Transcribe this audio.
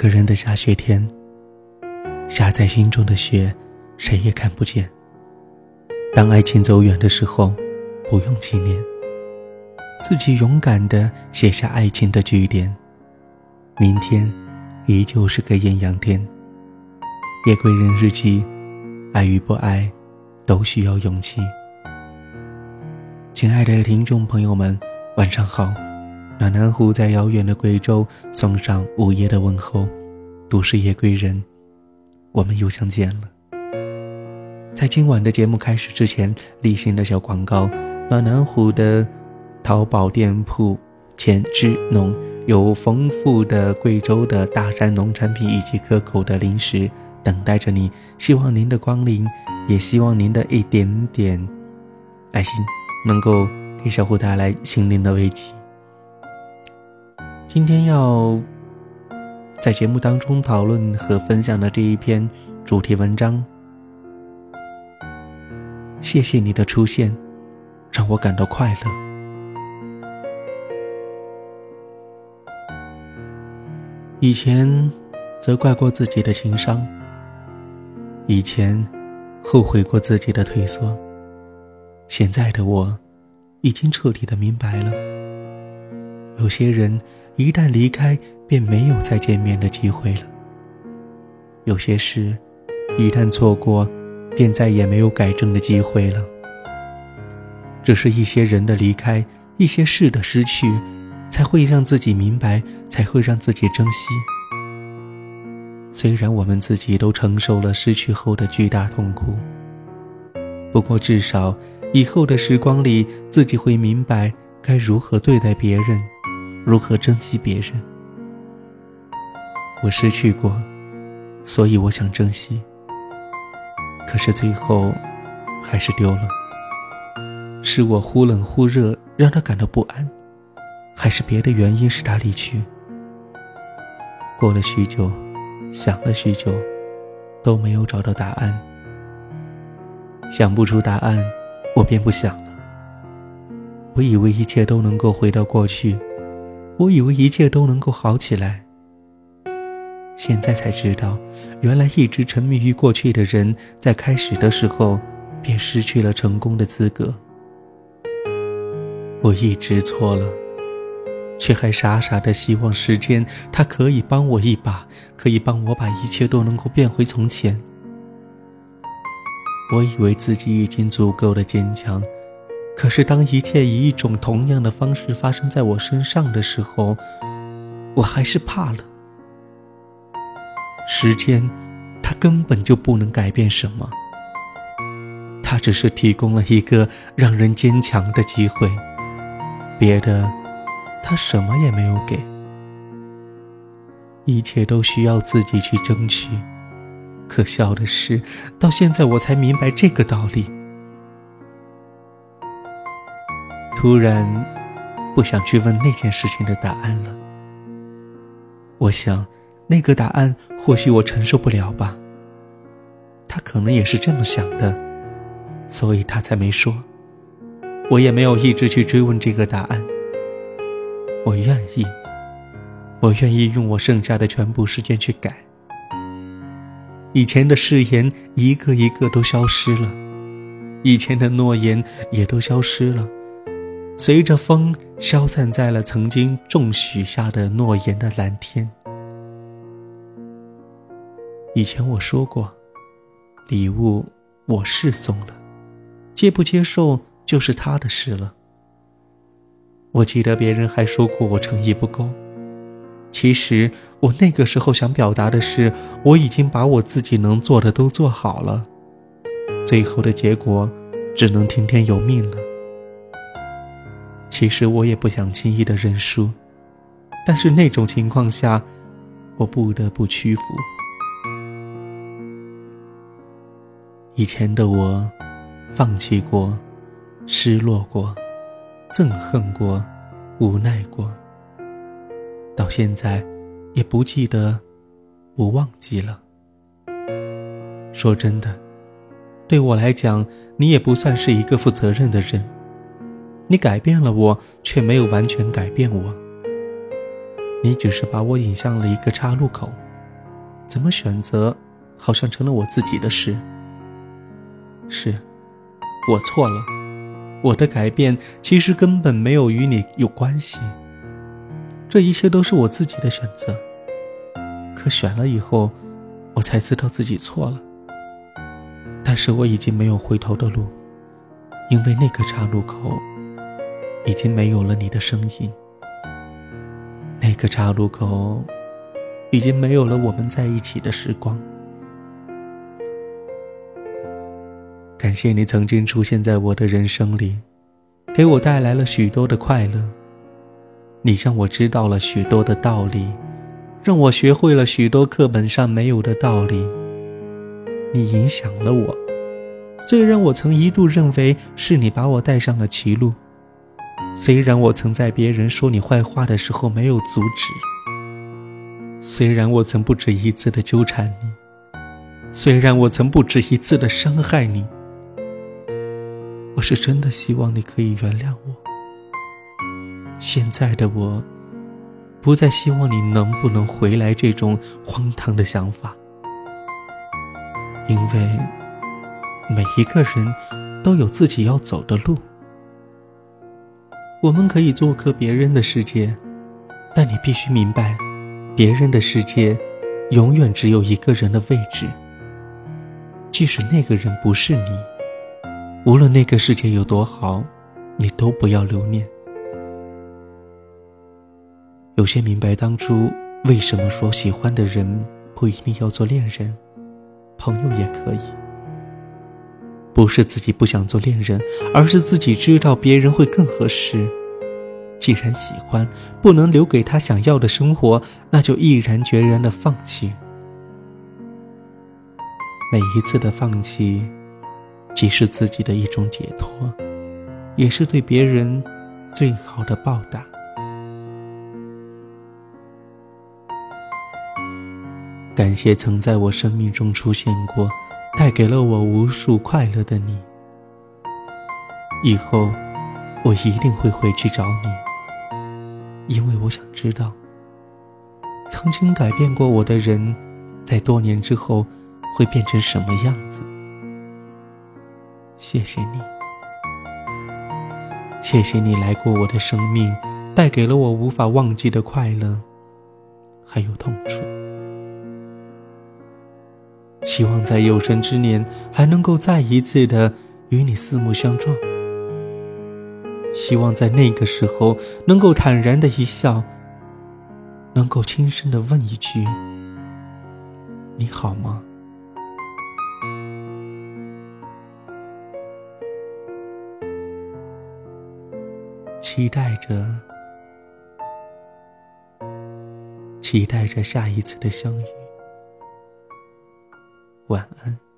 个人的下雪天，下在心中的雪，谁也看不见。当爱情走远的时候，不用纪念，自己勇敢的写下爱情的句点。明天，依旧是个艳阳天。夜归人日记，爱与不爱，都需要勇气。亲爱的听众朋友们，晚上好。暖南湖在遥远的贵州送上午夜的问候。都市夜归人，我们又相见了。在今晚的节目开始之前，例行的小广告：暖南湖的淘宝店铺前之农有丰富的贵州的大山农产品以及可口的零食等待着你。希望您的光临，也希望您的一点点爱心能够给小虎带来心灵的慰藉。今天要在节目当中讨论和分享的这一篇主题文章。谢谢你的出现，让我感到快乐。以前责怪过自己的情商，以前后悔过自己的退缩，现在的我已经彻底的明白了。有些人一旦离开，便没有再见面的机会了；有些事一旦错过，便再也没有改正的机会了。只是一些人的离开，一些事的失去，才会让自己明白，才会让自己珍惜。虽然我们自己都承受了失去后的巨大痛苦，不过至少以后的时光里，自己会明白该如何对待别人，如何珍惜别人。我失去过，所以我想珍惜。可是最后，还是丢了。是我忽冷忽热，让他感到不安，还是别的原因使他离去？过了许久，想了许久，都没有找到答案。想不出答案，我便不想了。我以为一切都能够回到过去，我以为一切都能够好起来。现在才知道，原来一直沉迷于过去的人，在开始的时候便失去了成功的资格。我一直错了，却还傻傻的希望时间它可以帮我一把，可以帮我把一切都能够变回从前。我以为自己已经足够的坚强，可是当一切以一种同样的方式发生在我身上的时候，我还是怕了。时间，它根本就不能改变什么，它只是提供了一个让人坚强的机会，别的，它什么也没有给。一切都需要自己去争取，可笑的是，到现在我才明白这个道理。突然，不想去问那件事情的答案了。我想。那个答案或许我承受不了吧。他可能也是这么想的，所以他才没说。我也没有一直去追问这个答案。我愿意，我愿意用我剩下的全部时间去改。以前的誓言一个一个都消失了，以前的诺言也都消失了，随着风消散在了曾经种许下的诺言的蓝天。以前我说过，礼物我是送了，接不接受就是他的事了。我记得别人还说过我诚意不够，其实我那个时候想表达的是，我已经把我自己能做的都做好了，最后的结果只能听天由命了。其实我也不想轻易的认输，但是那种情况下，我不得不屈服。以前的我，放弃过，失落过，憎恨过，无奈过。到现在，也不记得，不忘记了。说真的，对我来讲，你也不算是一个负责任的人。你改变了我，却没有完全改变我。你只是把我引向了一个岔路口，怎么选择，好像成了我自己的事。是，我错了，我的改变其实根本没有与你有关系。这一切都是我自己的选择。可选了以后，我才知道自己错了。但是我已经没有回头的路，因为那个岔路口已经没有了你的身影。那个岔路口已经没有了我们在一起的时光。感谢你曾经出现在我的人生里，给我带来了许多的快乐。你让我知道了许多的道理。让我学会了许多课本上没有的道理。你影响了我，虽然我曾一度认为是你把我带上了歧路，虽然我曾在别人说你坏话的时候没有阻止，虽然我曾不止一次的纠缠你，虽然我曾不止一次的伤害你，我是真的希望你可以原谅我。现在的我。不再希望你能不能回来这种荒唐的想法，因为每一个人都有自己要走的路。我们可以做客别人的世界，但你必须明白，别人的世界永远只有一个人的位置。即使那个人不是你，无论那个世界有多好，你都不要留恋。有些明白当初为什么说喜欢的人不一定要做恋人，朋友也可以。不是自己不想做恋人，而是自己知道别人会更合适。既然喜欢不能留给他想要的生活，那就毅然决然的放弃。每一次的放弃，既是自己的一种解脱，也是对别人最好的报答。感谢曾在我生命中出现过，带给了我无数快乐的你。以后，我一定会回去找你，因为我想知道，曾经改变过我的人，在多年之后会变成什么样子。谢谢你，谢谢你来过我的生命，带给了我无法忘记的快乐，还有痛楚。希望在有生之年还能够再一次的与你四目相撞。希望在那个时候能够坦然的一笑，能够轻声的问一句：“你好吗？”期待着，期待着下一次的相遇。晚安。